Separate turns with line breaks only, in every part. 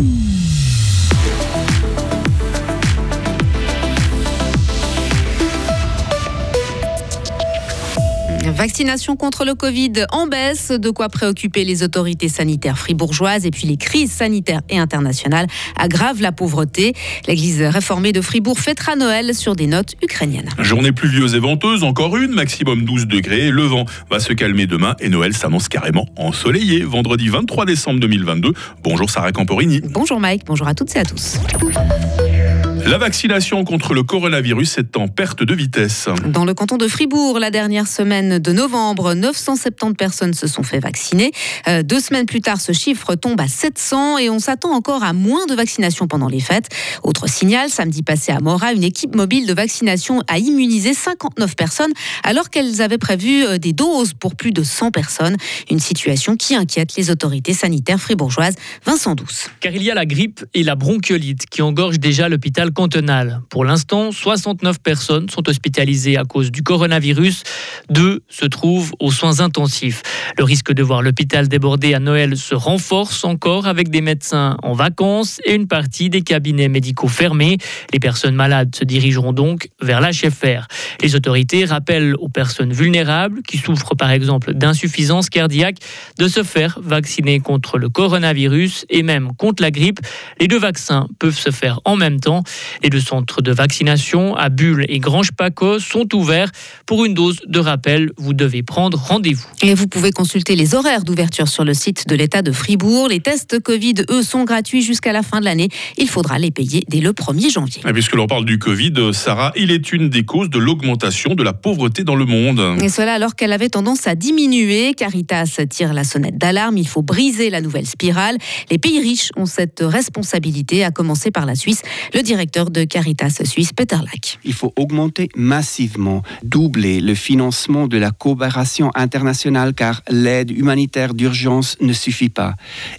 Mm-hmm. Vaccination contre le Covid en baisse, de quoi préoccuper les autorités sanitaires fribourgeoises et puis les crises sanitaires et internationales aggravent la pauvreté. L'église réformée de Fribourg fêtera Noël sur des notes ukrainiennes.
Journée pluvieuse et venteuse, encore une, maximum 12 degrés. Le vent va se calmer demain et Noël s'annonce carrément ensoleillé. Vendredi 23 décembre 2022. Bonjour Sarah Camporini.
Bonjour Mike, bonjour à toutes et à tous.
La vaccination contre le coronavirus est en perte de vitesse.
Dans le canton de Fribourg, la dernière semaine de novembre, 970 personnes se sont fait vacciner. Euh, deux semaines plus tard, ce chiffre tombe à 700 et on s'attend encore à moins de vaccinations pendant les fêtes. Autre signal, samedi passé à Mora, une équipe mobile de vaccination a immunisé 59 personnes alors qu'elles avaient prévu euh, des doses pour plus de 100 personnes. Une situation qui inquiète les autorités sanitaires fribourgeoises. Vincent Douce.
Car il y a la grippe et la bronchiolite qui engorgent déjà l'hôpital Pour l'instant, 69 personnes sont hospitalisées à cause du coronavirus. Deux se trouvent aux soins intensifs. Le risque de voir l'hôpital débordé à Noël se renforce encore avec des médecins en vacances et une partie des cabinets médicaux fermés. Les personnes malades se dirigeront donc vers l'HFR. Les autorités rappellent aux personnes vulnérables qui souffrent par exemple d'insuffisance cardiaque de se faire vacciner contre le coronavirus et même contre la grippe. Les deux vaccins peuvent se faire en même temps. Les deux centres de vaccination à Bulle et Grange-Paco sont ouverts. Pour une dose de rappel, vous devez prendre rendez-vous.
Et vous pouvez consulter les horaires d'ouverture sur le site de l'État de Fribourg. Les tests Covid, eux, sont gratuits jusqu'à la fin de l'année. Il faudra les payer dès le 1er janvier.
Et puisque l'on parle du Covid, Sarah, il est une des causes de l'augmentation de la pauvreté dans le monde.
Et cela alors qu'elle avait tendance à diminuer. Caritas tire la sonnette d'alarme. Il faut briser la nouvelle spirale. Les pays riches ont cette responsabilité, à commencer par la Suisse. Le directeur de Caritas Suisse, Peter Lack.
Il faut augmenter massivement, doubler le financement de la coopération internationale car l'aide humanitaire d'urgence ne suffit pas.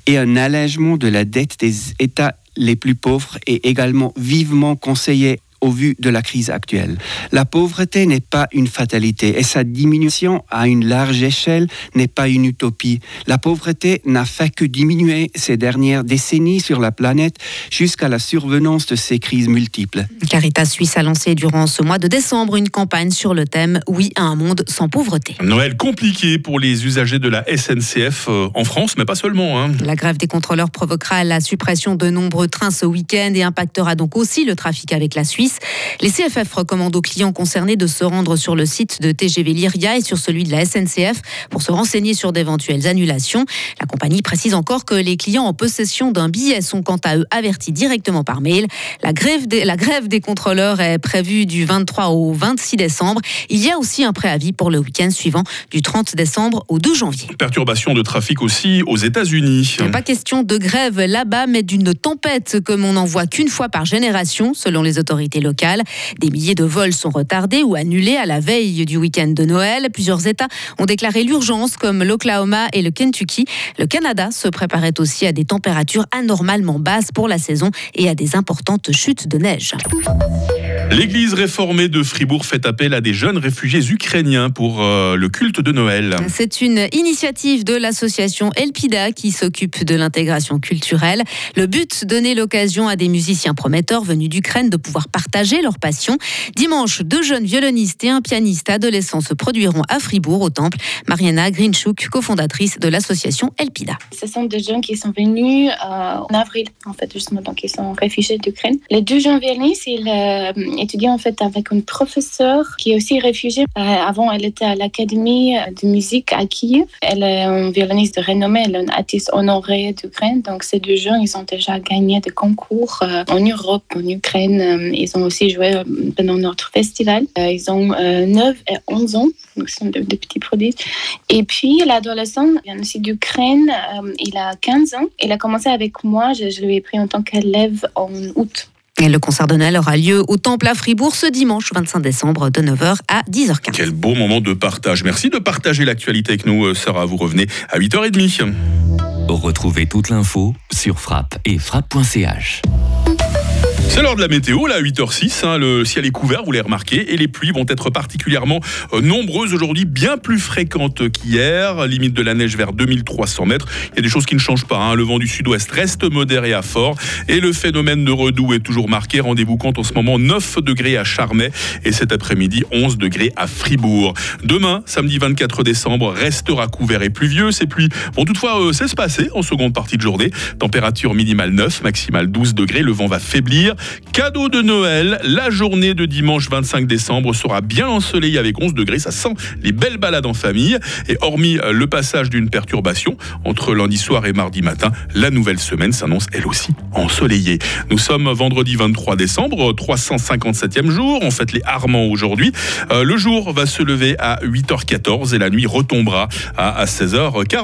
Et un allègement de la dette des États les plus pauvres est également vivement conseillé au vu de la crise actuelle. La pauvreté n'est pas une fatalité et sa diminution à une large échelle n'est pas une utopie. La pauvreté n'a fait que diminuer ces dernières décennies sur la planète jusqu'à la survenance de ces crises multiples.
Caritas Suisse a lancé durant ce mois de décembre une campagne sur le thème Oui à un monde sans pauvreté.
Noël compliqué pour les usagers de la SNCF euh, en France, mais pas seulement. Hein.
La grève des contrôleurs provoquera la suppression de nombreux trains ce week-end et impactera donc aussi le trafic avec la Suisse. Les CFF recommandent aux clients concernés de se rendre sur le site de TGV Lyria et sur celui de la SNCF pour se renseigner sur d'éventuelles annulations. La compagnie précise encore que les clients en possession d'un billet sont quant à eux avertis directement par mail. La grève des, la grève des contrôleurs est prévue du 23 au 26 décembre. Il y a aussi un préavis pour le week-end suivant du 30 décembre au 2 janvier.
Perturbation de trafic aussi aux États-Unis.
Pas question de grève là-bas, mais d'une tempête comme on n'en voit qu'une fois par génération, selon les autorités Des milliers de vols sont retardés ou annulés à la veille du week-end de Noël. Plusieurs États ont déclaré l'urgence, comme l'Oklahoma et le Kentucky. Le Canada se préparait aussi à des températures anormalement basses pour la saison et à des importantes chutes de neige.
L'église réformée de Fribourg fait appel à des jeunes réfugiés ukrainiens pour euh, le culte de Noël.
C'est une initiative de l'association Elpida qui s'occupe de l'intégration culturelle. Le but, donner l'occasion à des musiciens prometteurs venus d'Ukraine de pouvoir partager leur passion. Dimanche, deux jeunes violonistes et un pianiste adolescent se produiront à Fribourg au temple. Mariana Grinchuk, cofondatrice de l'association Elpida.
Ce sont des jeunes qui sont venus euh, en avril, en fait, justement, donc ils sont réfugiés d'Ukraine. Les deux jeunes violonistes, ils euh, étudiant en fait avec une professeure qui est aussi réfugiée. Euh, avant, elle était à l'Académie de musique à Kiev. Elle est une violoniste de renommée, elle est une artiste honorée d'Ukraine. Donc ces deux jeunes, ils ont déjà gagné des concours euh, en Europe, en Ukraine. Euh, ils ont aussi joué pendant notre festival. Ils ont 9 et 11 ans, donc ce sont de, petits produits. Et puis l'adolescent vient aussi d'Ukraine. il a 15 ans. Il a commencé avec moi. Je, je lui ai pris en tant qu'élève en août
le concert de Noël aura lieu au Temple à Fribourg ce dimanche 25 décembre de 9h à 10h15.
Quel beau moment de partage. Merci de partager l'actualité avec nous, euh, Sarah. Vous revenez à 8h30.
Retrouvez toute l'info sur frappe et frappe.ch.
C'est l'heure de la météo, là, à 8h06. Hein, le ciel est couvert, vous l'avez remarqué, et les pluies vont être particulièrement euh, nombreuses aujourd'hui, bien plus fréquentes qu'hier. Limite de la neige vers 2300 mètres. Il y a des choses qui ne changent pas. Hein. Le vent du sud-ouest reste modéré à fort, et le phénomène de redoux est toujours marqué. Rendez-vous compte en ce moment 9 degrés à Charmey, et cet après-midi 11 degrés à Fribourg. Demain, samedi 24 décembre, restera couvert et pluvieux. Ces pluies vont toutefois euh, s'espacer en seconde partie de journée. Température minimale 9, maximale 12 degrés. Le vent va faiblir. Cadeau de Noël, la journée de dimanche 25 décembre sera bien ensoleillée avec 11 degrés. Ça sent les belles balades en famille. Et hormis euh, le passage d'une perturbation entre lundi soir et mardi matin, la nouvelle semaine s'annonce elle aussi ensoleillée. Nous sommes vendredi 23 décembre, 357e jour. On fête les Armands aujourd'hui. Euh, le jour va se lever à 8h14 et la nuit retombera à 16h40.